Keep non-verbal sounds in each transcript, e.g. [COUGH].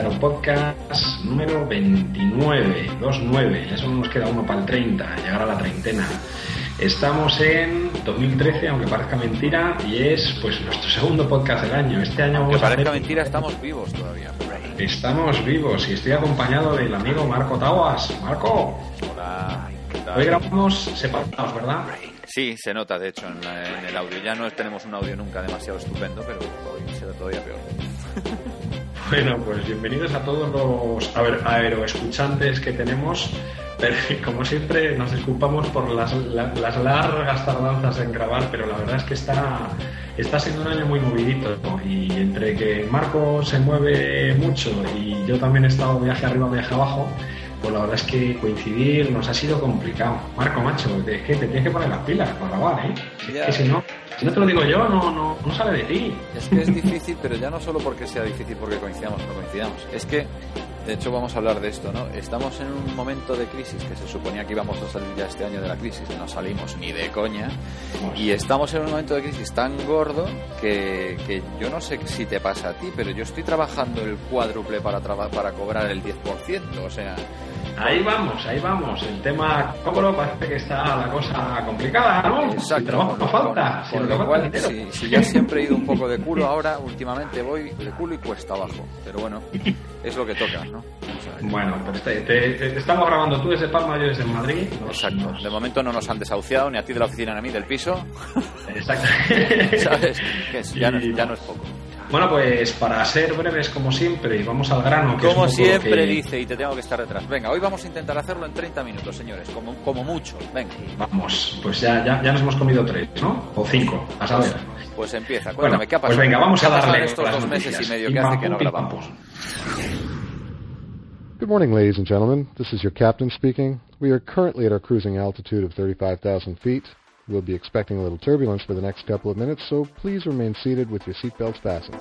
El Aeropodcast número 29, 29. Ya solo nos queda uno para el 30, llegar a la treintena. Estamos en 2013, aunque parezca mentira, y es pues nuestro segundo podcast del año. Este año Aunque vamos a parezca hacer- mentira, estamos vivos todavía. Estamos vivos y estoy acompañado del amigo Marco Taguas. Marco, Hola, ¿qué tal? hoy grabamos separados, ¿verdad? Sí, se nota de hecho en, la- en el audio. Ya no tenemos un audio nunca demasiado estupendo, pero hoy será todavía peor. [LAUGHS] Bueno, pues bienvenidos a todos los aeroescuchantes que tenemos. Pero, como siempre, nos disculpamos por las, la- las largas tardanzas en grabar, pero la verdad es que está, está siendo un año muy movidito. Y entre que Marco se mueve mucho y yo también he estado viaje arriba, viaje abajo, pues la verdad es que coincidir nos ha sido complicado. Marco, macho, es que te tienes que poner las pilas para grabar, ¿eh? Es que si no, si no te lo digo yo, no, no, no sale de ti. Es que es difícil, pero ya no solo porque sea difícil porque coincidamos o no coincidamos. Es que, de hecho, vamos a hablar de esto, ¿no? Estamos en un momento de crisis que se suponía que íbamos a salir ya este año de la crisis. No salimos ni de coña. Y estamos en un momento de crisis tan gordo que, que yo no sé si te pasa a ti, pero yo estoy trabajando el cuádruple para, traba- para cobrar el 10%. O sea, Ahí vamos, ahí vamos. El tema cobro parece que está la cosa complicada, ¿no? El trabajo no falta, que lo cual, si, si ya siempre he ido un poco de culo, ahora últimamente voy de culo y cuesta abajo. Pero bueno, es lo que toca, ¿no? O sea, Bueno, pues te, te- te estamos grabando tú desde Palma, yo desde Madrid. Nos- Exacto. nos- De momento no nos han desahuciado ni a ti de la oficina ni a mí del piso. Exacto. [LAUGHS] ¿Sabes? Que es- ya, no, Y- ya no es poco. Bueno, pues para ser breves como siempre, y vamos al grano. Que es Como lo siempre que- dice, y te tengo que estar detrás. Venga, hoy vamos a intentar hacerlo en 30 minutos, señores. Como, como mucho. Venga. Vamos, pues ya, ya, ya nos hemos comido tres, ¿no? O cinco, a saber. Pues empieza. Bueno, Cuéntame, ¿qué ha pues pasado? venga, vamos ¿Qué a darle estos las dos meses noticias. y medio que hace que no grabamos? Good morning, ladies and gentlemen. This is your captain speaking. We are currently at our cruising altitude of 35,000 feet. We'll be expecting a little turbulence for the next couple of minutes, so please remain seated with your seatbelts fastened.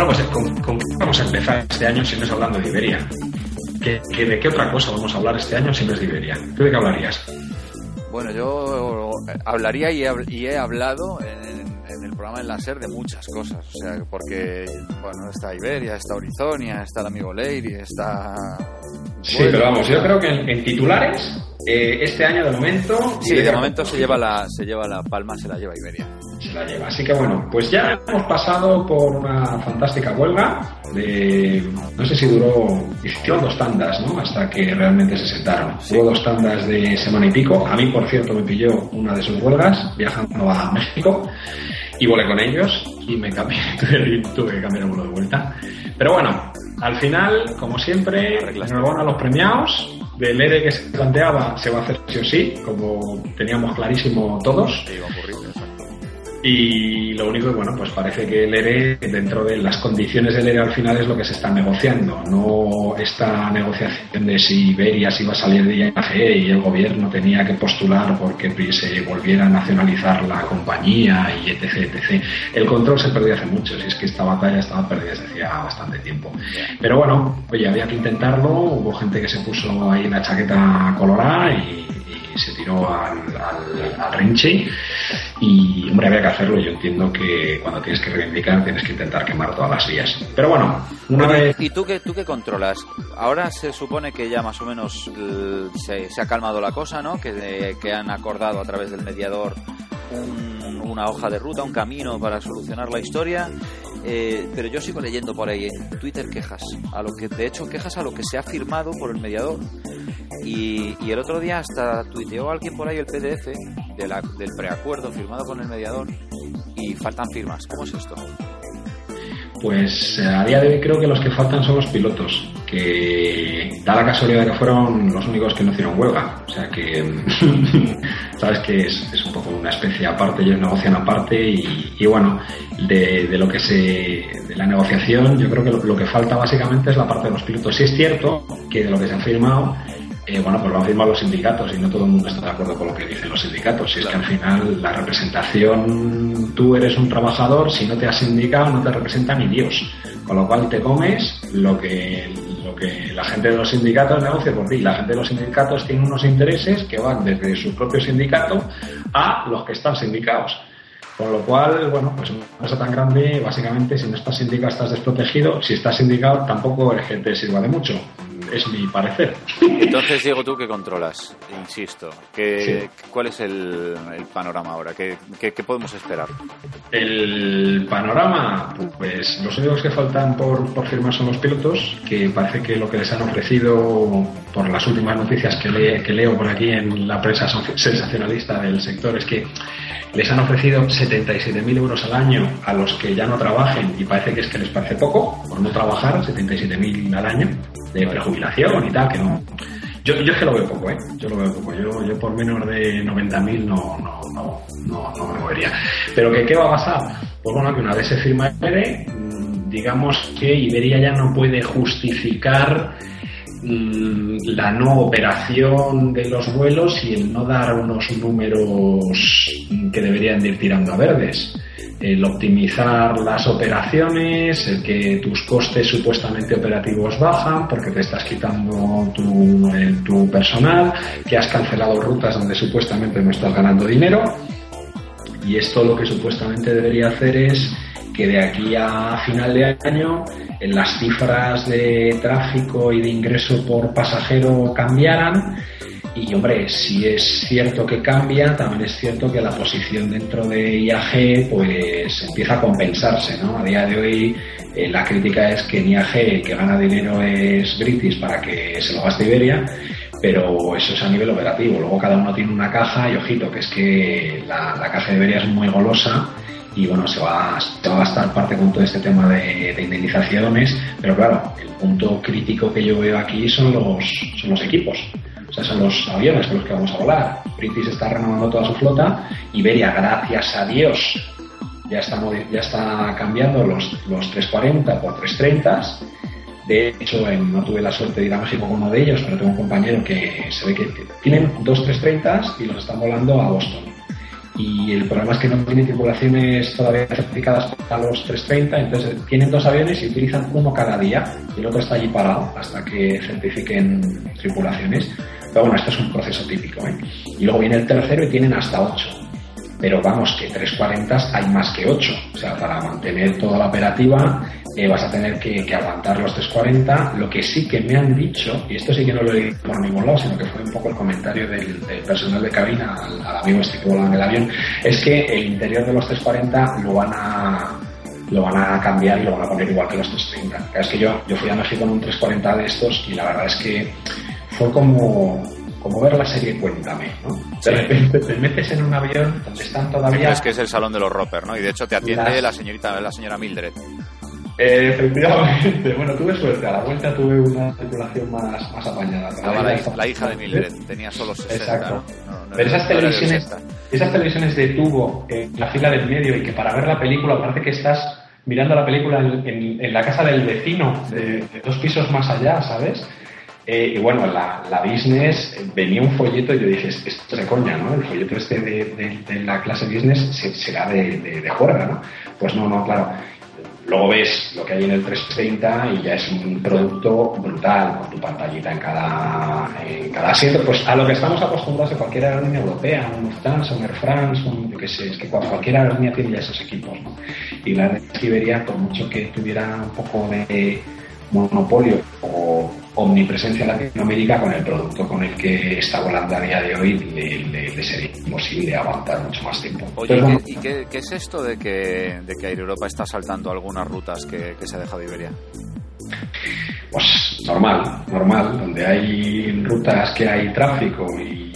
Bueno, pues ¿con, con qué vamos a empezar este año si no es hablando de Iberia? ¿Qué, qué- de qué otra cosa vamos a hablar este año si no es de Iberia? ¿Tú de qué hablarías? Bueno, yo hablaría y he, hablado en, en el programa del láser de muchas cosas. O sea, porque, bueno, está Iberia, está Horizonia, está el amigo Lady, está... Sí, Bueno, pero vamos, yo creo que en, en titulares, eh, este año de momento... Sí, de momento se lleva la se lleva la palma, se la lleva Iberia. Se la lleva. Así que bueno, pues ya hemos pasado por una fantástica huelga de, no sé si duró, hicieron dos tandas, ¿no? Hasta que realmente se sentaron. Hubo dos tandas de semana y pico. A mí, por cierto, me pilló una de sus huelgas viajando a México y volé con ellos y me cambié, [LAUGHS] tuve, tuve que cambiar el vuelo de vuelta. Pero bueno, al final, como siempre, enhorabuena a los premiados. Del ERE que se planteaba se va a hacer sí o sí, como teníamos clarísimo todos. Y lo único, bueno, pues parece que el ERE, dentro de las condiciones del ERE al final es lo que se está negociando, no esta negociación de si Iberia se iba a salir de IAG y el gobierno tenía que postular porque se volviera a nacionalizar la compañía y etc, etc. El control se perdió hace mucho, si es que esta batalla estaba perdida desde hacía bastante tiempo. Pero bueno, oye, había que intentarlo, hubo gente que se puso ahí la chaqueta colorada y se tiró al, al, rinche. Y hombre había que hacerlo. Yo entiendo que cuando tienes que reivindicar tienes que intentar quemar todas las vías. Pero bueno una vez y tú que tú que controlas ahora se supone que ya más o menos se, ha calmado la cosa no que, que han acordado a través del mediador una hoja de ruta, un camino para solucionar la historia. Eh, pero yo sigo leyendo por ahí en Twitter quejas, a lo que de hecho quejas a lo que se ha firmado por el mediador. Y, el otro día hasta tuiteó alguien por ahí el PDF del preacuerdo firmado con el mediador y faltan firmas. ¿Cómo es esto? Pues eh, a día de hoy creo que los que faltan son los pilotos, que da la casualidad de que fueron los únicos que no hicieron huelga. O sea que, [LAUGHS] sabes que es, un poco una especie aparte, ellos negocian aparte y, bueno, de, lo que se, de la negociación, yo creo que lo, lo, que falta básicamente es la parte de los pilotos. Sí es cierto que de lo que se ha firmado eh, bueno, pues lo han firmado los sindicatos y no todo el mundo está de acuerdo con lo que dicen los sindicatos. Si es que al final la representación, tú eres un trabajador, si no te has sindicado no te representa ni Dios. Con lo cual te comes lo que, lo que la gente de los sindicatos negocia por ti. La gente de los sindicatos tiene unos intereses que van desde su propio sindicato a los que están sindicados. Con lo cual, bueno, pues una cosa tan grande, básicamente, si no estás sindicado estás desprotegido, si estás sindicado tampoco es que te sirva de mucho es mi parecer. Entonces, Diego, tú que controlas, insisto, que, ¿cuál es el, panorama ahora? ¿Qué, podemos esperar? El panorama, pues los únicos que faltan por, firmar son los pilotos, que parece que lo que les han ofrecido por las últimas noticias que, que leo por aquí en la prensa sensacionalista del sector es que les han ofrecido 77.000 euros al año a los que ya no trabajen y parece que es que les parece poco por no trabajar, 77.000 al año de prejubilación y tal, que no. Yo, yo es que lo veo poco, ¿eh? Yo lo veo poco. Yo, yo por menos de 90.000 no, no, no, no, no me movería. Pero que, ¿qué va a pasar? Pues bueno, que una vez se firma el PD, mm, digamos que Iberia ya no puede justificar la no operación de los vuelos y el no dar unos números que deberían ir tirando a verdes el optimizar las operaciones, el que tus costes supuestamente operativos bajan porque te estás quitando tu, tu personal, que has cancelado rutas donde supuestamente no estás ganando dinero. Y esto lo que supuestamente debería hacer es que de aquí a final de año las cifras de tráfico y de ingreso por pasajero cambiaran y hombre, si es cierto que cambia, también es cierto que la posición dentro de IAG pues empieza a compensarse, ¿no? A día de hoy eh, la crítica es que en IAG el que gana dinero es British para que se lo gaste Iberia, pero eso es a nivel operativo. Luego cada uno tiene una caja y ojito, que es que la, caja de Iberia es muy golosa y bueno, se va, se va a gastar parte con todo este tema de, de, indemnizaciones, pero claro, el punto crítico que yo veo aquí son los, son los equipos. O sea, son los aviones con los que vamos a volar. British está renovando toda su flota. Iberia, gracias a Dios, ya está, ya está cambiando los, los 340 por 330. De hecho, no tuve la suerte de ir a México con uno de ellos, pero tengo un compañero que se ve que tienen dos 330 y los están volando a Boston y el problema es que no tienen tripulaciones todavía certificadas para los 330, entonces tienen dos aviones y utilizan uno cada día y el otro está allí parado hasta que certifiquen tripulaciones. Pero bueno, esto es un proceso típico. ¿eh? Y luego viene el tercero y tienen hasta 8. Pero vamos, que 340 hay más que 8. O sea, para mantener toda la operativa eh, vas a tener que, aguantar los 340. Lo que sí que me han dicho, y esto sí que no lo he dicho por ningún lado, sino que fue un poco el comentario del, personal de cabina al, amigo este que volaba en el avión, es que el interior de los 340 lo van a lo van a cambiar y lo van a poner igual que los 330. Es que yo, yo fui a México con un 340 de estos y la verdad es que fue como, como ver la serie Cuéntame, ¿no? De repente te metes en un avión donde están todavía... Es que es el salón de los Roper, ¿no? Y de hecho te atiende la señorita, la señora Mildred. Eh, efectivamente, [LAUGHS] bueno, tuve suerte. A la vuelta tuve una tripulación más, más apañada. la, hija de Mildred tenía solo 60. Exacto. Pero esas televisiones, esas televisiones de tubo en la fila del medio y que para ver la película parece que estás mirando la película en, la casa del vecino, de, dos pisos más allá, ¿sabes? Eh, y bueno, la, la, business venía un folleto y yo dije, esto es de coña, ¿no? El folleto este de, la clase business será de, de, de juerga, ¿no? Pues no, no, claro. Luego ves lo que hay en el 330 y ya es un producto brutal, con tu pantallita en cada, en cada asiento, pues a lo que estamos acostumbrados de cualquier aerolínea europea, un Lufthansa, un Air France, un, yo qué sé, es que cualquier aerolínea tiene ya esos equipos. Y la de Siberia, por mucho que tuviera un poco de monopolio o omnipresencia en Latinoamérica con el producto con el que está volando a día de hoy le, sería imposible aguantar mucho más tiempo. Oye, ¿y, qué, es esto de que, de que Air Europa está saltando algunas rutas que, se ha dejado Iberia? Pues normal, normal, donde hay rutas que hay tráfico y,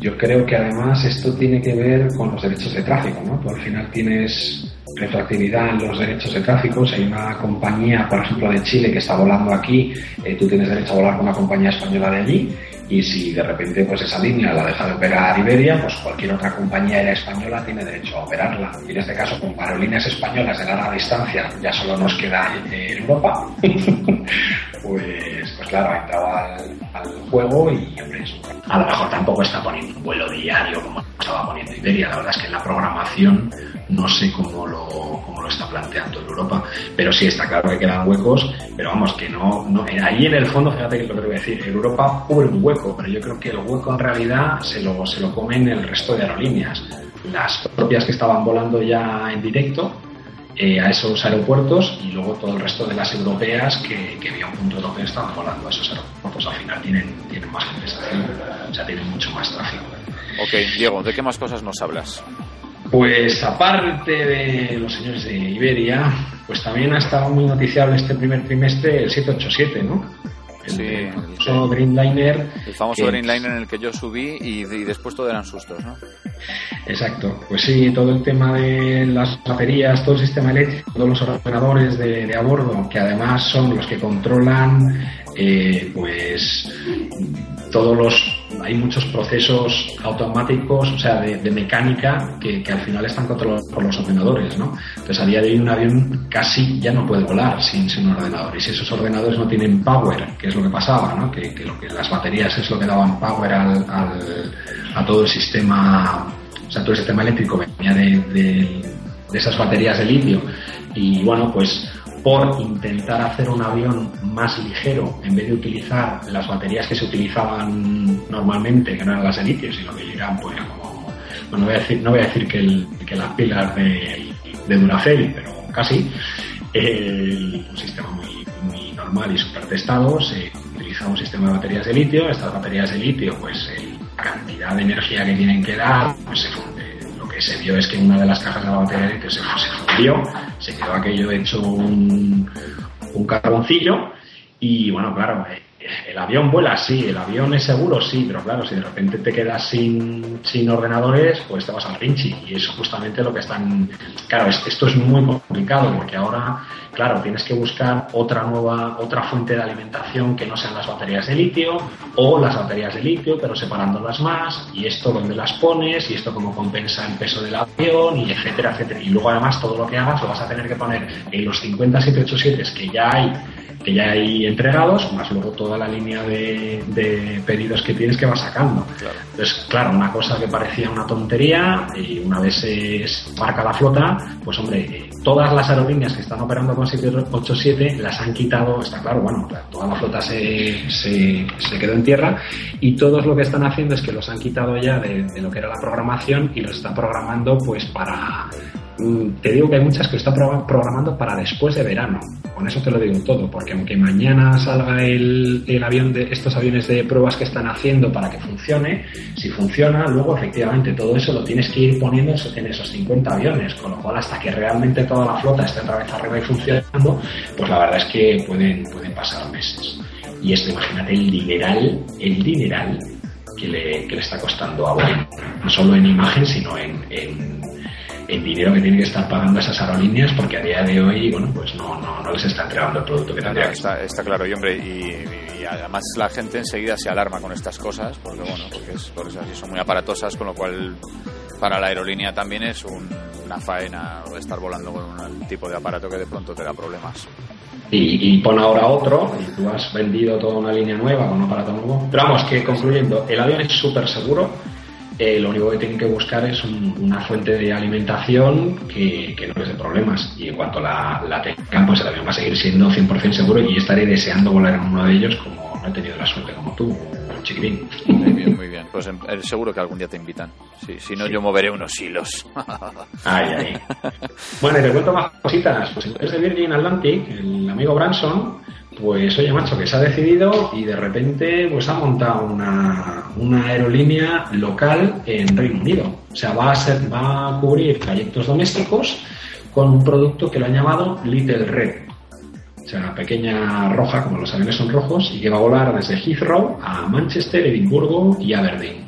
yo creo que además esto tiene que ver con los derechos de tráfico, ¿no? Tú al final tienes retroactividad en los derechos de tráfico. Si hay una compañía, por ejemplo, de Chile que está volando aquí, eh, tú tienes derecho a volar con una compañía española de allí. Y si de repente pues esa línea la deja de operar Iberia, pues cualquier otra compañía aérea española tiene derecho a operarla. Y en este caso, con aerolíneas españolas de larga distancia, ya solo nos queda en Europa, [LAUGHS] pues, pues claro, ha entrado al, juego y hombre, a lo mejor tampoco está poniendo un vuelo diario como estaba poniendo Iberia. La verdad es que en la programación no sé cómo lo, cómo lo está planteando en Europa, pero sí está claro que quedan huecos, pero vamos, que no, no ahí en el fondo, fíjate que es lo que te voy a decir, Europa cubre un hueco, pero yo creo que el hueco en realidad se lo, se lo comen el resto de aerolíneas. Las propias que estaban volando ya en directo, eh, a esos aeropuertos y luego todo el resto de las europeas que, que había un punto europeo estaban volando a esos aeropuertos. Al final tienen, tienen más compensación, o sea, tienen mucho más tráfico. Ok, Diego, ¿de qué más cosas nos hablas? Pues aparte de los señores de Iberia, pues también ha estado muy noticiable este primer trimestre el 787, ¿no? El, sí, famoso Dreamliner. El famoso Dreamliner en el que yo subí y, después todo eran sustos, ¿no? Exacto, pues sí, todo el tema de las baterías, todo el sistema eléctrico, todos los ordenadores de, de a bordo, que además son los que controlan, eh, pues todos los hay muchos procesos automáticos, o sea, de, mecánica que, al final están controlados por los ordenadores, ¿no? Entonces, a día de hoy un avión casi ya no puede volar sin, sin un ordenador. Y si esos ordenadores no tienen power, que es lo que pasaba, ¿no? Que, lo que las baterías es lo que daban power al, a todo el sistema, o sea, todo el sistema eléctrico venía de, de, de esas baterías de litio. Y bueno, pues por intentar hacer un avión más ligero en vez de utilizar las baterías que se utilizaban normalmente, que no eran las de litio, sino que eran pues como, bueno, no voy a decir, no voy a decir que, que las pilas de, de Duracell, pero casi, un sistema muy, muy normal y super testado, se utiliza un sistema de baterías de litio, estas baterías de litio, pues la cantidad de energía que tienen que dar, pues se se vio es que una de las cajas de la batería de litio se, fundió, se quedó aquello hecho un, un carboncillo y bueno, claro, eh, el avión vuela, sí, el avión es seguro, sí, pero claro, si de repente te quedas sin, sin ordenadores, pues te vas al pinchi. Y es justamente lo que están. Claro, esto es muy complicado porque ahora, claro, tienes que buscar otra nueva, otra fuente de alimentación que no sean las baterías de litio o las baterías de litio, pero separándolas más. Y esto dónde las pones y esto cómo compensa el peso del avión y etcétera, etcétera. Y luego además todo lo que hagas lo vas a tener que poner en los 50 787 que ya hay que ya hay entregados, más luego toda la línea de, pedidos que tienes que vas sacando. Entonces, claro, una cosa que parecía una tontería, y una vez se marca la flota, pues hombre, todas las aerolíneas que están operando con 787 las han quitado, está claro, bueno, toda la flota se, se, quedó en tierra y todos lo que están haciendo es que los han quitado ya de, de lo que era la programación y los están programando pues para te digo que hay muchas que están programando para después de verano. Con eso te lo digo todo, porque aunque mañana salga el, avión de estos aviones de pruebas que están haciendo para que funcione, si funciona, luego efectivamente todo eso lo tienes que ir poniendo en esos 50 aviones, con lo cual hasta que realmente toda la flota esté otra vez arriba y funcionando, pues la verdad es que pueden, pueden pasar meses. Y esto, imagínate el dineral, el dineral que le, que le está costando a Boeing, no solo en imagen, sino en el dinero que tienen que estar pagando esas aerolíneas porque a día de hoy, bueno, pues no, no, no les está entregando el producto que tendría. está, está, claro, y hombre, y, además la gente enseguida se alarma con estas cosas, porque bueno, porque es, por eso así son muy aparatosas, con lo cual para la aerolínea también es una faena estar volando con un tipo de aparato que de pronto te da problemas. Y, y pon ahora otro, y tú has vendido toda una línea nueva con un aparato nuevo. Pero vamos, que concluyendo, el avión es súper seguro, eh, lo único que tienen que buscar es una fuente de alimentación que, no les dé problemas. Y en cuanto la, la tengan, pues el avión va a seguir siendo 100% seguro y estaré deseando volar en uno de ellos como no he tenido la suerte como tú, chiquitín. Muy bien, muy bien. Pues eh, seguro que algún día te invitan. si no, yo moveré unos hilos. ay, ay. [LAUGHS] Bueno, y te cuento más cositas. Pues en vez de Virgin Atlantic, el amigo Branson pues oye, macho, que se ha decidido y de repente pues ha montado una, una aerolínea local en Reino Unido. O sea, va a, ser, va a cubrir trayectos domésticos con un producto que lo han llamado Little Red. O sea, pequeña roja, como los aviones son rojos, y que va a volar desde Heathrow a Manchester, Edimburgo y Aberdeen.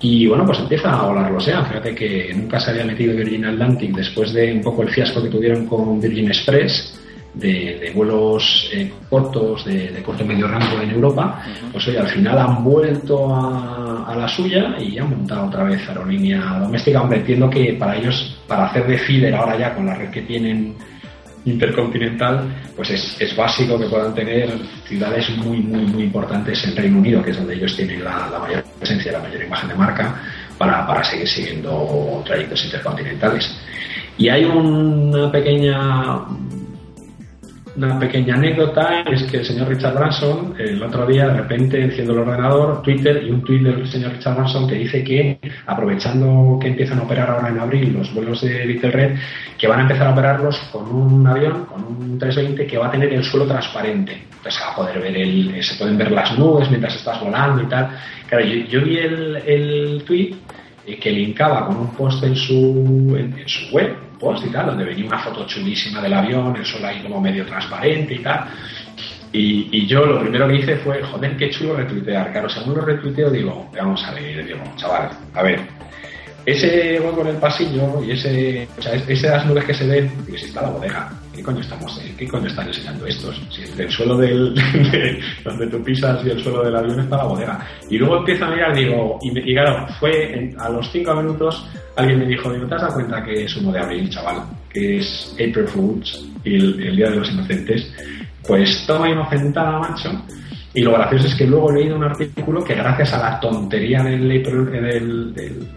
Y bueno, pues empieza a volar lo sea. Fíjate que nunca se había metido Virgin Atlantic después de un poco el fiasco que tuvieron con Virgin Express de, vuelos eh, cortos, de, corto y medio rango en Europa, pues hoy al final han vuelto a, la suya y han montado otra vez aerolínea doméstica. Hombre, entiendo que para ellos, para hacer de feeder ahora ya con la red que tienen intercontinental, pues es, básico que puedan tener ciudades muy, muy, muy importantes en Reino Unido, que es donde ellos tienen la, mayor presencia, la mayor imagen de marca, para, para seguir siguiendo trayectos intercontinentales. Y hay una pequeña una pequeña anécdota es que el señor Richard Branson, el otro día, de repente, enciendo el ordenador, Twitter y un tweet del señor Richard Branson que dice que, aprovechando que empiezan a operar ahora en abril los vuelos de Red, que van a empezar a operarlos con un avión, con un 320, que va a tener el suelo transparente. Entonces se va a poder ver el, se pueden ver las nubes mientras estás volando y tal. Claro, yo, vi el, el tweet eh, que linkaba con un post en su, en su web y tal, donde venía una foto chulísima del avión, el sol ahí como medio transparente y tal. Y, yo lo primero que hice fue, joder, qué chulo retuitear. Claro, según lo retuiteo, digo, vamos a ver, digo, chaval, a ver, ese hueco en el pasillo y ese, o esas nubes que se ven, y si está la bodega. ¿Qué coño estamos, qué coño están enseñando estos? Si el suelo del, [LAUGHS] de, donde tú pisas y el suelo del avión está la bodega. Y luego empiezo a mirar, digo, y, claro, fue a los cinco minutos alguien me dijo, ¿no te has dado cuenta que es uno de abril, chaval? Que es April Fools, el, el Día de los Inocentes. Pues toma inocentada, macho. Y lo gracioso es que luego he leído un artículo que gracias a la tontería del, del, del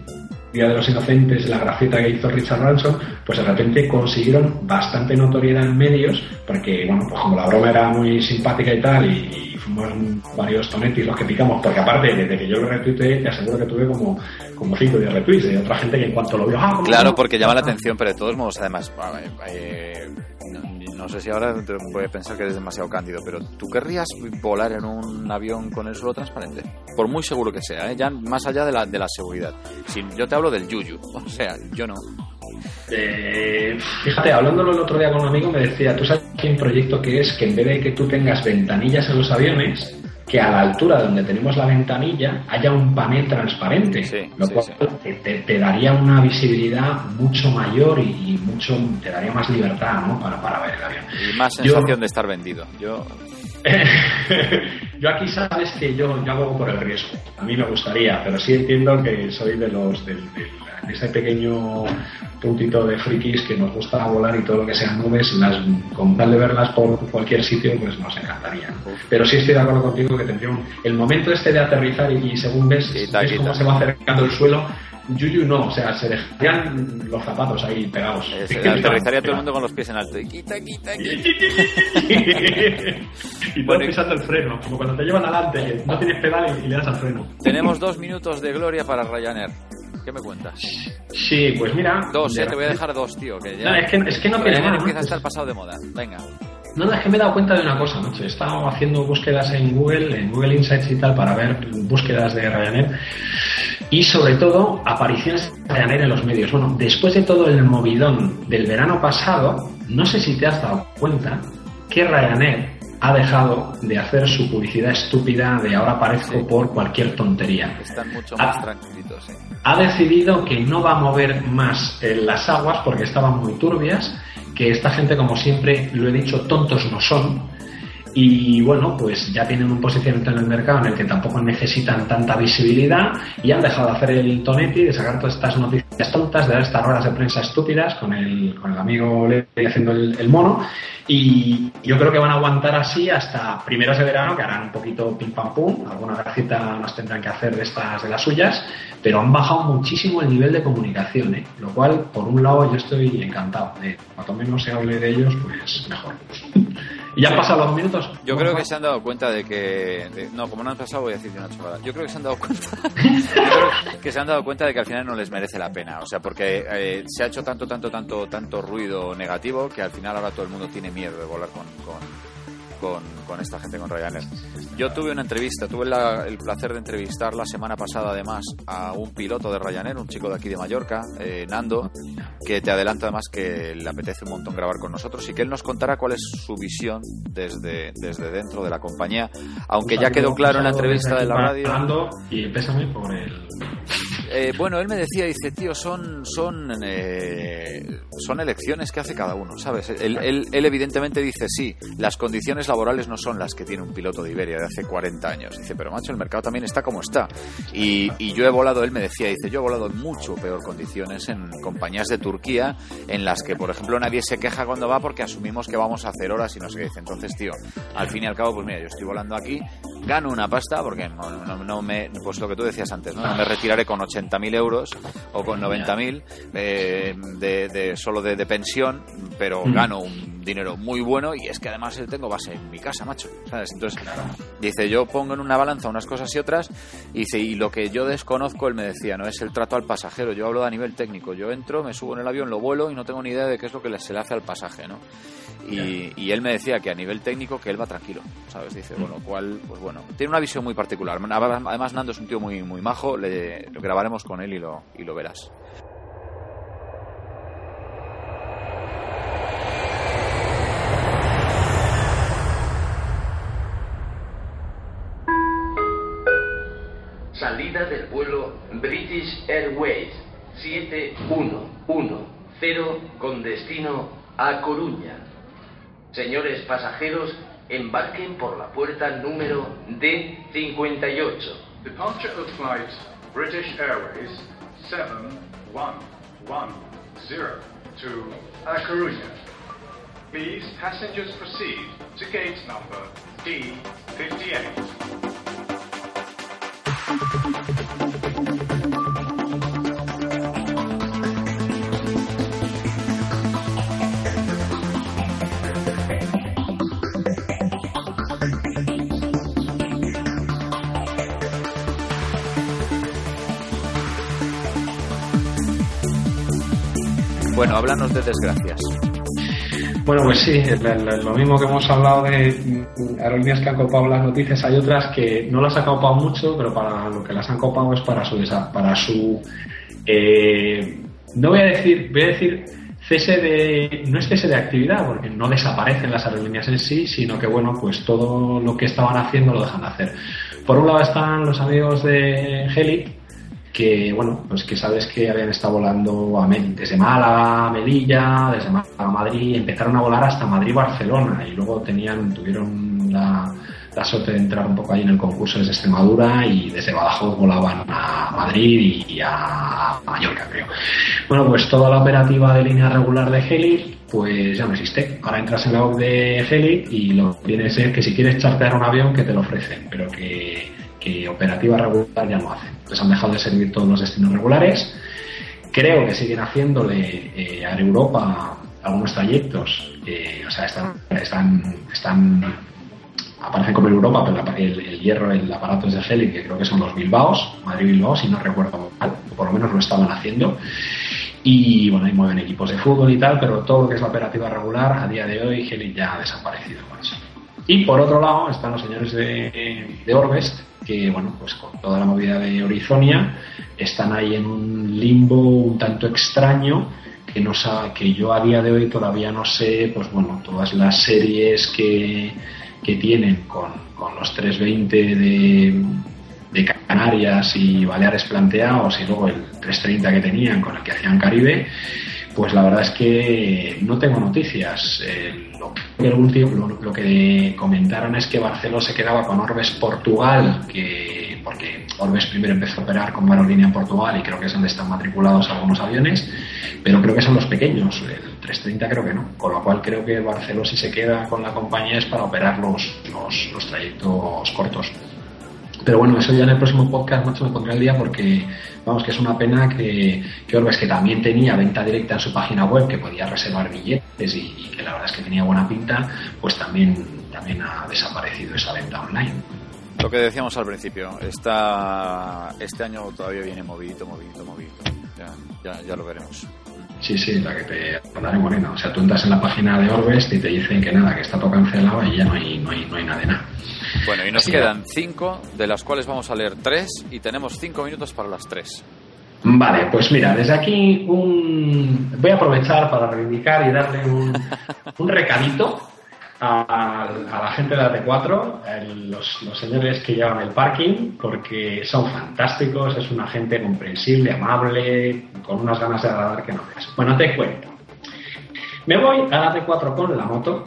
Día de los Inocentes, la grafita que hizo Richard Branson, pues de repente consiguieron bastante notoriedad en medios, porque, bueno, pues como la broma era muy simpática y tal, y, fuimos varios tonetis los que picamos, porque aparte, desde que yo lo retuiteé, te aseguro que tuve como, como cinco de retweets, y otra gente que en cuanto lo vio, ¡ah! Claro, porque llama la atención, pero de todos modos, además, eh, no sé si ahora te puede pensar que eres demasiado cándido, pero ¿tú querrías volar en un avión con el suelo transparente? Por muy seguro que sea, ¿eh? ya más allá de la, de la seguridad. Si, yo te hablo del yuyu, [LAUGHS] o sea, yo no. Eh, fíjate, hablándolo el otro día con un amigo me decía, tú sabes que hay un proyecto que es que en vez de que tú tengas ventanillas en los aviones, que a la altura donde tenemos la ventanilla haya un panel transparente, lo cual Te, daría una visibilidad mucho mayor y, mucho te daría más libertad ¿no? para, para ver el avión. Y más sensación de estar vendido. Yo [LAUGHS] yo aquí sabes que yo, yo hago por el riesgo. A mí me gustaría, pero sí entiendo que soy de los del, de ese pequeño puntito de frikis que nos gusta volar y todo lo que sean nubes, las, con tal de verlas por cualquier sitio, pues nos encantaría. Pero sí estoy de acuerdo contigo que tendría un, el momento este de aterrizar y, según ves, ves cómo se va acercando el suelo, Yuyu no, o sea, se dejarían los zapatos ahí pegados. Eh, se aterrizaría todo el mundo con los pies en alto. [LAUGHS] Y quita, quita, quita. y pisando el freno, como cuando te llevan adelante, no tienes pedales y le das al freno. Tenemos dos minutos de gloria para Ryanair. ¿Qué me cuentas? Sí, pues mira. Dos, eh, te voy a dejar dos, tío. Que ya... no, es que, es que no tiene empieza a estar pasado de moda. Venga. No, es que me he dado cuenta de una cosa, macho. He estado haciendo búsquedas en Google, en Google Insights y tal, para ver búsquedas de Ryanair. Y sobre todo, apariciones de Ryanair en los medios. Bueno, después de todo el movidón del verano pasado, no sé si te has dado cuenta que Ryanair ha dejado de hacer su publicidad estúpida de ahora aparezco por cualquier tontería. Están mucho más tranquilitos, Ha decidido que no va a mover más las aguas porque estaban muy turbias, que esta gente, como siempre lo he dicho, tontos no son y bueno, pues ya tienen un posicionamiento en el mercado en el que tampoco necesitan tanta visibilidad y han dejado de hacer el tonetti, de sacar todas estas noticias tontas, de dar estas ruedas de prensa estúpidas con el, con el amigo Ley haciendo el, mono. Y yo creo que van a aguantar así hasta primeros de verano, que harán un poquito pim pam pum, alguna gracita nos tendrán que hacer de estas de las suyas, pero han bajado muchísimo el nivel de comunicación, ¿eh? lo cual, por un lado, yo estoy encantado. De, cuanto menos se hable de ellos, pues mejor. ¿Y ya han pasado los minutos? Yo creo que se han dado cuenta de que. no, como no han pasado, voy a decir una chorrada. Yo creo que se han dado cuenta. [LAUGHS] que se han dado cuenta de que al final no les merece la pena. O sea, porque eh, se ha hecho tanto, tanto, tanto, tanto ruido negativo que al final ahora todo el mundo tiene miedo de volar con, con esta gente, con Ryanair. Yo tuve una entrevista, tuve el placer de entrevistar la semana pasada además a un piloto de Ryanair, un chico de aquí de Mallorca, eh, Nando, que te adelanta además que le apetece un montón grabar con nosotros y que él nos contara cuál es su visión desde, desde dentro de la compañía, aunque ya quedó claro en la entrevista de la radio. Y pésame por el eh, bueno, él me decía, dice, tío, son, son, eh, son elecciones que hace cada uno, ¿sabes? Él, evidentemente dice, sí, las condiciones laborales no son las que tiene un piloto de Iberia de hace 40 años. Dice, pero macho, el mercado también está como está. Y, yo he volado, él me decía, dice, yo he volado en mucho peor condiciones en compañías de Turquía, en las que, por ejemplo, nadie se queja cuando va porque asumimos que vamos a hacer horas y no sé qué. Dice, entonces, tío, al fin y al cabo, pues mira, yo estoy volando aquí, gano una pasta porque no, no, no me, pues lo que tú decías antes, ¿no? me retiraré con 80.000 euros o con 90.000 eh, de, de, solo de, de pensión, pero mm. gano un dinero muy bueno y es que además tengo base en mi casa, macho, ¿sabes? Entonces, dice, yo pongo en una balanza unas cosas y otras y dice, y lo que yo desconozco, él me decía, no es el trato al pasajero, yo hablo a nivel técnico, yo entro, me subo en el avión, lo vuelo y no tengo ni idea de qué es lo que se le hace al pasaje, ¿no? Y, él me decía que a nivel técnico que él va tranquilo, ¿sabes? Dice, mm. bueno, cual, pues bueno, tiene una visión muy particular. Además, Nando es un tío muy, muy majo, le, lo grabaremos con él y lo, y lo verás. Salida del vuelo British Airways 7110 con destino a Coruña. Señores pasajeros, embarquen por la puerta número D58. Departure of flight British Airways 7110 to A Coruña. Please, passengers proceed to gate number D58. Bueno, háblanos de desgracias. Bueno, pues sí, lo mismo que hemos hablado de mm, aerolíneas que han copado las noticias, hay otras que no las han copado mucho, pero para lo que las han copado es para su para su eh, no voy a decir, voy a decir cese de no es cese de actividad, porque no desaparecen las aerolíneas en sí, sino que bueno, pues todo lo que estaban haciendo lo dejan de hacer. Por un lado están los amigos de Heli, que bueno, pues que sabes que habían estado volando a desde Málaga a Melilla, desde Málaga a Madrid, empezaron a volar hasta Madrid-Barcelona y luego tenían, tuvieron la, suerte de entrar un poco ahí en el concurso desde Extremadura y desde Badajoz volaban a Madrid y a Mallorca, creo. Bueno, pues toda la operativa de línea regular de Heli, pues ya no existe. Ahora entras en la web de Heli y lo que viene a ser que si quieres chartear un avión que te lo ofrecen, pero que que operativa regular ya no hacen. Entonces han dejado de servir todos los destinos regulares. Creo que siguen haciéndole eh, a Europa algunos trayectos, eh, o sea, están, están, están aparecen como en Europa, pero el, hierro, el aparato es de Heli, que creo que son los Bilbaos, Madrid-Bilbao, si no recuerdo mal, por lo menos lo estaban haciendo. Y bueno, ahí mueven equipos de fútbol y tal, pero todo lo que es la operativa regular, a día de hoy, Heli ya ha desaparecido con eso. Y por otro lado están los señores de, de Orbest, que, bueno, pues con toda la movida de Horizonia están ahí en un limbo un tanto extraño que, no que yo a día de hoy todavía no sé, pues bueno, todas las series que, que tienen con, con los 320 de, de Canarias y Baleares planteados y luego el 330 que tenían con el que hacían Caribe, pues la verdad es que no tengo noticias. Eh, lo, que último, lo, que comentaron es que Barceló se quedaba con Orbes Portugal, que porque Orbes primero empezó a operar como aerolínea en Portugal y creo que es donde están matriculados algunos aviones, pero creo que son los pequeños, el 330 creo que no, con lo cual creo que Barceló si se queda con la compañía es para operar los, los trayectos cortos. Pero bueno, eso ya en el próximo podcast, macho, me pondré al día porque, vamos, que es una pena que, que Orbes, que también tenía venta directa en su página web, que podía reservar billetes y, y, que la verdad es que tenía buena pinta, pues también, también ha desaparecido esa venta online. Lo que decíamos al principio, está, este año todavía viene movidito, movidito, movidito. Ya, ya, ya lo veremos. Sí, sí, la que te mandaré morena. O sea, tú entras en la página de Orbes y te dicen que nada, que está todo cancelado y ya no hay, no hay, no hay nada de nada. Bueno, y nos Así quedan que... cinco, de las cuales vamos a leer tres, y tenemos cinco minutos para las tres. Vale, pues mira, desde aquí un... voy a aprovechar para reivindicar y darle un, [LAUGHS] un recadito a, a, la gente de la T4, el, los, los, señores que llevan el parking, porque son fantásticos, es una gente comprensible, amable, con unas ganas de agradar que no veas. Bueno, te cuento. Me voy a la T4 con la moto,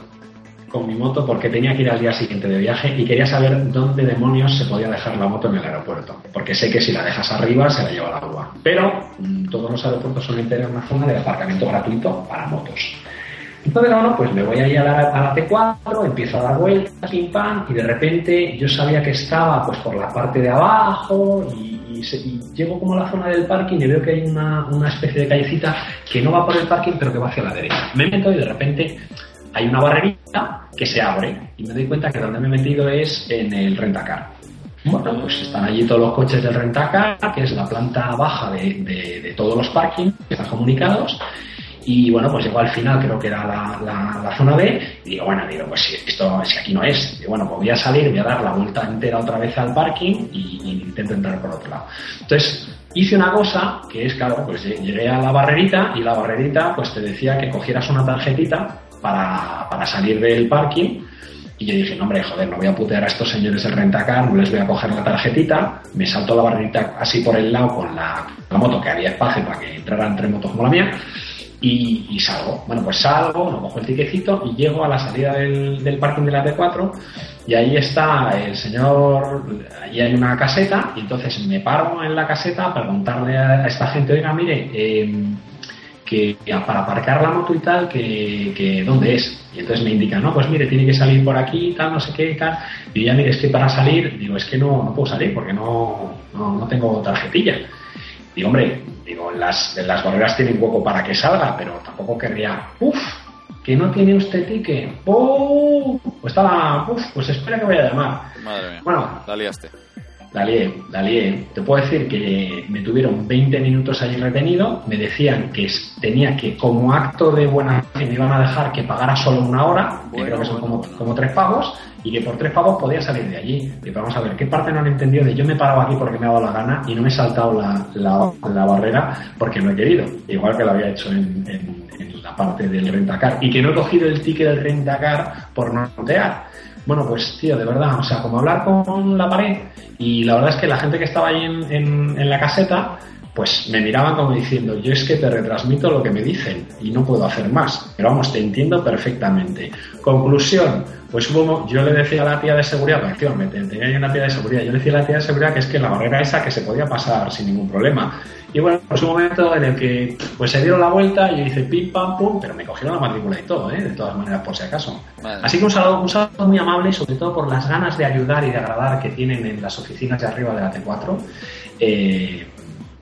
con mi moto, porque tenía que ir al día siguiente de viaje y quería saber dónde demonios se podía dejar la moto en el aeropuerto. Porque sé que si la dejas arriba se la lleva el agua. Pero mmm, todos los aeropuertos suelen tener una zona de aparcamiento gratuito para motos. Entonces, bueno, pues me voy a la, a la T4, empiezo a dar vueltas, pim pam, y de repente yo sabía que estaba pues por la parte de abajo y, y, se, y, llego como a la zona del parking y veo que hay una, una especie de callecita que no va por el parking pero que va hacia la derecha. Me meto y de repente hay una barrerita que se abre y me doy cuenta que donde me he metido es en el rentacar. Bueno, pues están allí todos los coches del rentacar, que es la planta baja de, de, de todos los parkings que están comunicados y bueno, pues llegó al final, creo que era la, la, la zona B, y digo, bueno, digo, pues esto si aquí no es. Y bueno, pues voy a salir, voy a dar la vuelta entera otra vez al parking y, y intento entrar por otro lado. Entonces, hice una cosa que es, claro, pues llegué a la barrerita y la barrerita pues te decía que cogieras una tarjetita para, para salir del parking y yo dije, no, hombre, joder, no voy a putear a estos señores del rentacar, no les voy a coger la tarjetita, me salto la barrerita así por el lado con la, la moto que había espacio para que entraran tres motos como la mía y, y, salgo. Bueno, pues salgo, no cojo el tiquecito y llego a la salida del, del parking de la T4 y ahí está el señor, ahí hay una caseta y entonces me paro en la caseta para preguntarle a esta gente, oiga, mire, eh, que para aparcar la moto y tal, que, que dónde es. Y entonces me indican, no, pues mire, tiene que salir por aquí, tal, no sé qué, tal. Y ya, mire, es que para salir, digo, es que no, no puedo salir porque no, no, no tengo tarjetilla. Digo, hombre, digo, las, las barreras tienen hueco para que salga, pero tampoco querría, uff, que no tiene usted ticket, ¡Oh! pues está, uff, pues espera que voy a llamar. Madre mía, bueno, la liaste. La lié, la lié. Te puedo decir que me tuvieron 20 minutos allí retenido, me decían que tenía que, como acto de buena fe, me iban a dejar que pagara solo una hora, bueno, que creo que son como, como tres pagos, y que por tres pagos podía salir de allí. Y vamos a ver, ¿qué parte no han entendido de yo me paraba aquí porque me ha dado la gana y no me he saltado la, la, la barrera porque no he querido? Igual que lo había hecho en, en, en, la parte del rentacar. Y que no he cogido el ticket del rentacar por no notear. Bueno, pues tío, de verdad, o sea, como hablar con la pared y la verdad es que la gente que estaba ahí en, en, en la caseta pues me miraban como diciendo, yo es que te retransmito lo que me dicen y no puedo hacer más. Pero vamos, te entiendo perfectamente. Conclusión, pues hubo, yo le decía a la tía de seguridad, pues tío, me tenía una tía de seguridad, yo le decía a la tía de seguridad que es que la barrera esa que se podía pasar sin ningún problema. Y bueno, pues un momento en el que pues se dieron la vuelta y yo hice pim pam pum, pero me cogieron la matrícula y todo, ¿eh? de todas maneras, por si acaso. Vale. Así que un saludo, un saludo muy amable sobre todo por las ganas de ayudar y de agradar que tienen en las oficinas de arriba de la T4. Eh,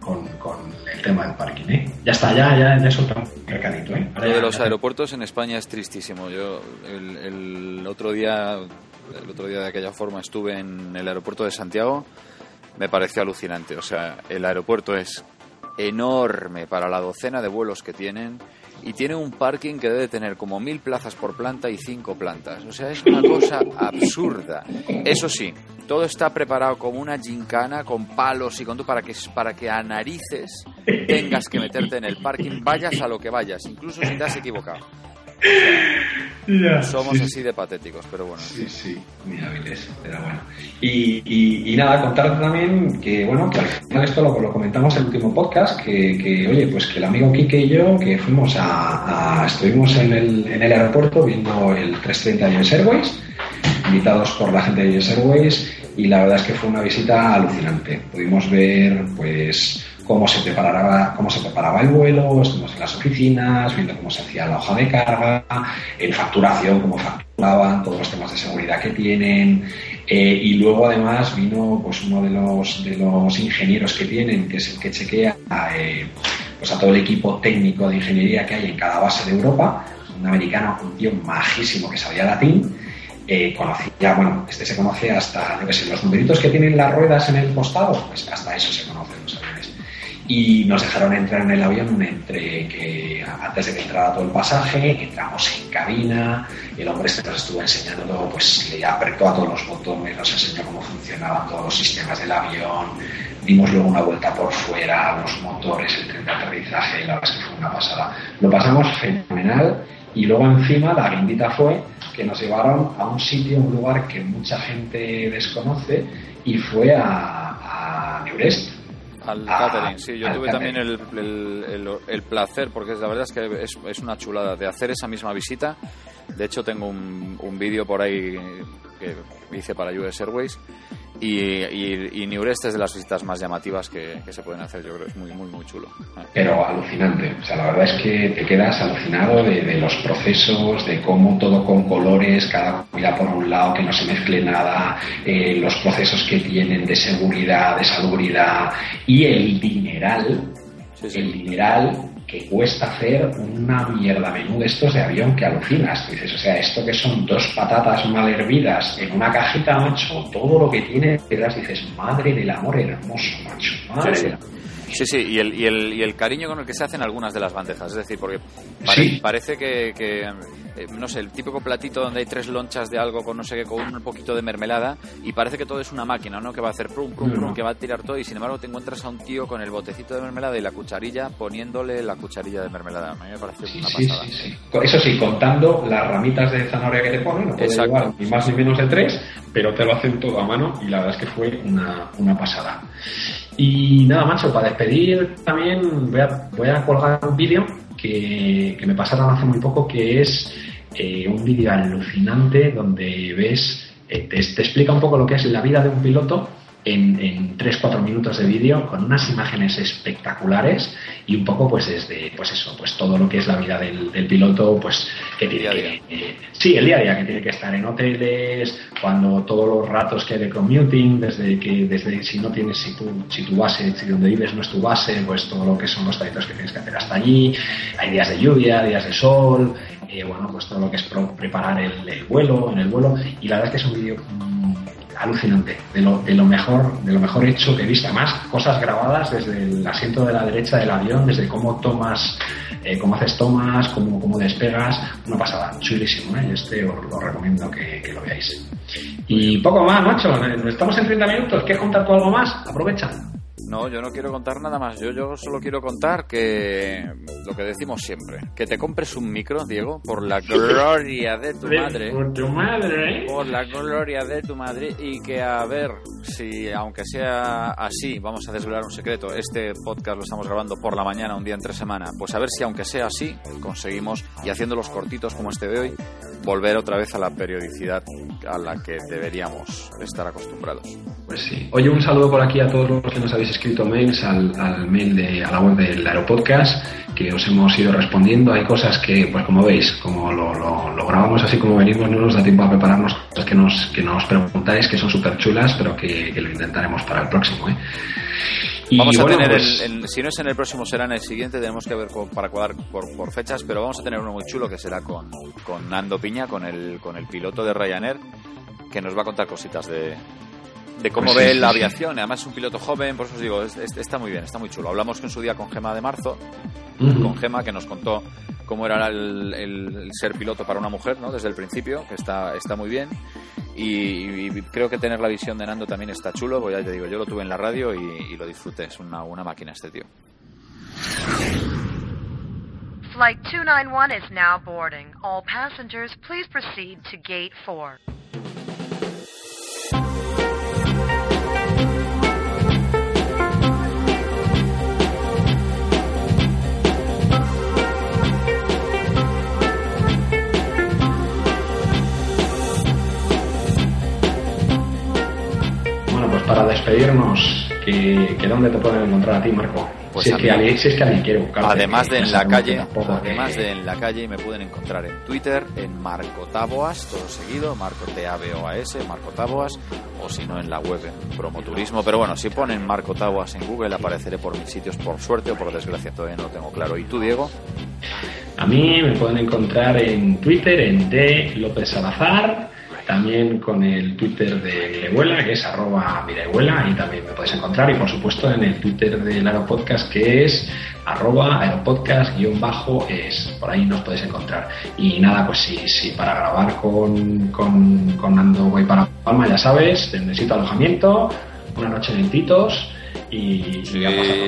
con, el tema del parking, ¿eh? Ya está, ya, ya, ya soltado un recadito, ¿eh? Lo de los aeropuertos en España es tristísimo. Yo el, el, otro día, el otro día de aquella forma estuve en el aeropuerto de Santiago, me pareció alucinante. O sea, el aeropuerto es enorme para la docena de vuelos que tienen y tiene un parking que debe tener como mil plazas por planta y cinco plantas. O sea, es una cosa absurda. Eso sí, todo está preparado como una gincana con palos y con para que, para que a narices tengas que meterte en el parking, vayas a lo que vayas, incluso si te has equivocado. Somos así de patéticos, pero bueno. Sí, sí, muy hábiles, pero bueno. Y, y, nada, contarte también que, bueno, que al final esto lo, lo comentamos en el último podcast, que, que, oye, pues que el amigo Quique y yo, que fuimos a, estuvimos en el, en el aeropuerto viendo el 330 de US Airways, invitados por la gente de US Airways, y la verdad es que fue una visita alucinante. Pudimos ver, pues, cómo se preparaba, cómo se preparaba el vuelo, estuvimos en las oficinas, viendo cómo se hacía la hoja de carga, en facturación, cómo facturaban, todos los temas de seguridad que tienen. Eh, y luego además vino pues uno de los, de los ingenieros que tienen, que es el que chequea eh, pues a todo el equipo técnico de ingeniería que hay en cada base de Europa, un americano, un tío majísimo que sabía latín. Eh, conocía, bueno, este se conoce hasta, yo sé, los numeritos que tienen las ruedas en el costado, pues hasta eso se conoce, y nos dejaron entrar en el avión entre que antes de que entrara todo el pasaje, entramos en cabina, el hombre este nos estuvo enseñando, pues le apretó a todos los botones, nos enseñó cómo funcionaban todos los sistemas del avión, dimos luego una vuelta por fuera, los motores, el tren de aterrizaje, la verdad es que fue una pasada. Lo pasamos fenomenal y luego encima la guindita fue que nos llevaron a un sitio, un lugar que mucha gente desconoce y fue a, a Neurest al catering, sí, yo tuve también el, el, placer, porque la verdad es que es, es, una chulada, de hacer esa misma visita. De hecho, tengo un, un vídeo por ahí que hice para US Airways y, y, y Neurest es de las visitas más llamativas que, se pueden hacer, yo creo, es muy, muy, muy chulo. Pero alucinante, o sea, la verdad es que te quedas alucinado de, los procesos, de cómo todo con colores, cada comida por un lado, que no se mezcle nada, eh, los procesos que tienen de seguridad, de salubridad y el dineral, el dineral que cuesta hacer una mierda menú de estos de avión que alucinas. Dices, o sea, esto que son dos patatas mal hervidas en una cajita, macho, todo lo que tiene, te das, dices, madre del amor hermoso, macho, madre Sí, sí, y el, y, el, y el cariño con el que se hacen algunas de las bandejas. Es decir, porque parece que, que eh, no sé, el típico platito donde hay tres lonchas de algo con no sé qué, con un poquito de mermelada, y parece que todo es una máquina, ¿no? Que va a hacer prum, prum, prum, que va a tirar todo, y sin embargo te encuentras a un tío con el botecito de mermelada y la cucharilla poniéndole la cucharilla de mermelada. A mí me parece una pasada. Eso sí, contando las ramitas de zanahoria que te ponen, no puede llevar ni más ni menos de tres, pero te lo hacen todo a mano, y la verdad es que fue una, una pasada. Y nada, macho, para despedir también voy a, voy a colgar un vídeo que, que, me pasaron hace muy poco, que es eh, un vídeo alucinante donde ves, eh, te, te, explica un poco lo que es la vida de un piloto en, en 3-4 minutos de vídeo con unas imágenes espectaculares y un poco pues desde pues eso pues todo lo que es la vida del, piloto pues que tiene que eh, sí el día a día que tiene que estar en hoteles cuando todos los ratos que hay de commuting desde que desde si no tienes si tu si tu base si donde vives no es tu base pues todo lo que son los trayectos que tienes que hacer hasta allí. Hay días de lluvia días de sol eh, bueno pues todo lo que es preparar el, el, vuelo en el vuelo y la verdad es que es un vídeo alucinante, de lo, de lo mejor, de lo mejor hecho que he visto. Además, cosas grabadas desde el asiento de la derecha del avión, desde cómo tomas, eh, cómo haces tomas, cómo, cómo despegas, una pasada, chulísimo, ¿eh? Este os lo recomiendo que, que, lo veáis. Y poco más, macho, estamos en 30 minutos, ¿quieres contar tú algo más? Aprovecha. No, yo no quiero contar nada más. Yo, yo solo quiero contar que lo que decimos siempre, que te compres un micro, Diego, por la gloria de tu madre. Por tu madre. Por la gloria de tu madre y que a ver si, aunque sea así, vamos a desvelar un secreto. Este podcast lo estamos grabando por la mañana, un día entre semana. Pues a ver si, aunque sea así, conseguimos, y haciendo los cortitos como este de hoy, volver otra vez a la periodicidad a la que deberíamos estar acostumbrados. Pues sí. Oye, un saludo por aquí a todos los que nos habéis escrito mails al, al mail de, a la web del Aeropodcast, que os hemos ido respondiendo. Hay cosas que, pues como veis, como lo, grabamos así como venimos, no nos da tiempo a prepararnos cosas que nos, que nos preguntáis, que son súper chulas, pero que, que, lo intentaremos para el próximo. ¿eh? Y vamos a tener, pues... el, si no es en el próximo, será en el siguiente. Tenemos que ver con, para cuadrar por, por, fechas, pero vamos a tener uno muy chulo que será con, con Nando Piña, con el, con el piloto de Ryanair, que nos va a contar cositas de, de cómo pues ve sí, la sí, aviación. Además, es un piloto joven, por eso os digo, es, es, está muy bien, está muy chulo. Hablamos en su día con Gema de marzo, uh -huh. con Gema, que nos contó cómo era el, el, el, ser piloto para una mujer, ¿no? Desde el principio, que está, está muy bien. Y, y, creo que tener la visión de Nando también está chulo, pues ya te digo, yo lo tuve en la radio y, y lo disfruté, es una, una máquina este tío. Flight 291 is now boarding. All passengers, please proceed to Gate 4. Para despedirnos, que, que ¿dónde te pueden encontrar a ti, Marco? Pues si, es que, alguien- si es que alguien quiere buscarte. Además de en la calle, tampoco además que- de en la calle me pueden encontrar en Twitter, en Marco Taboas, todo seguido, Marco T A B O A S, Marco Taboas, o si no en la web en Promoturismo. Pero bueno, si ponen Marco Taboas en Google apareceré por mis sitios por suerte o por desgracia, todavía no lo tengo claro. ¿Y tú, Diego? A mí me pueden encontrar en Twitter, en D. López Salazar, también con el Twitter de Mirehuela, que es arroba Mirehuela, ahí también me podéis encontrar, y por supuesto en el Twitter del Aeropodcast, que es arroba aeropodcast-es, por ahí nos podéis encontrar. Y nada, pues sí, sí, para grabar con, con, con Ando voy para Palma, ya sabes, necesito alojamiento, una noche en Titos, y, y a pasarlo.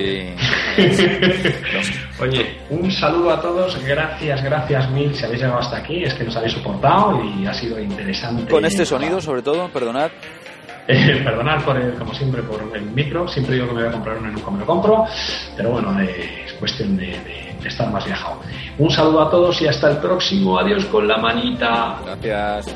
[LAUGHS] [LAUGHS] Oye, un saludo a todos, gracias, gracias mil si habéis llegado hasta aquí, es que nos habéis soportado y ha sido interesante. Con este sonido, sobre todo, perdonad, [LAUGHS] Eh, perdonad por el, como siempre por el micro, siempre digo que me voy a comprar uno y nunca me lo compro, pero bueno, eh, es cuestión de, de- de estar más viajado. Un saludo a todos y hasta el próximo, adiós con la manita. gracias.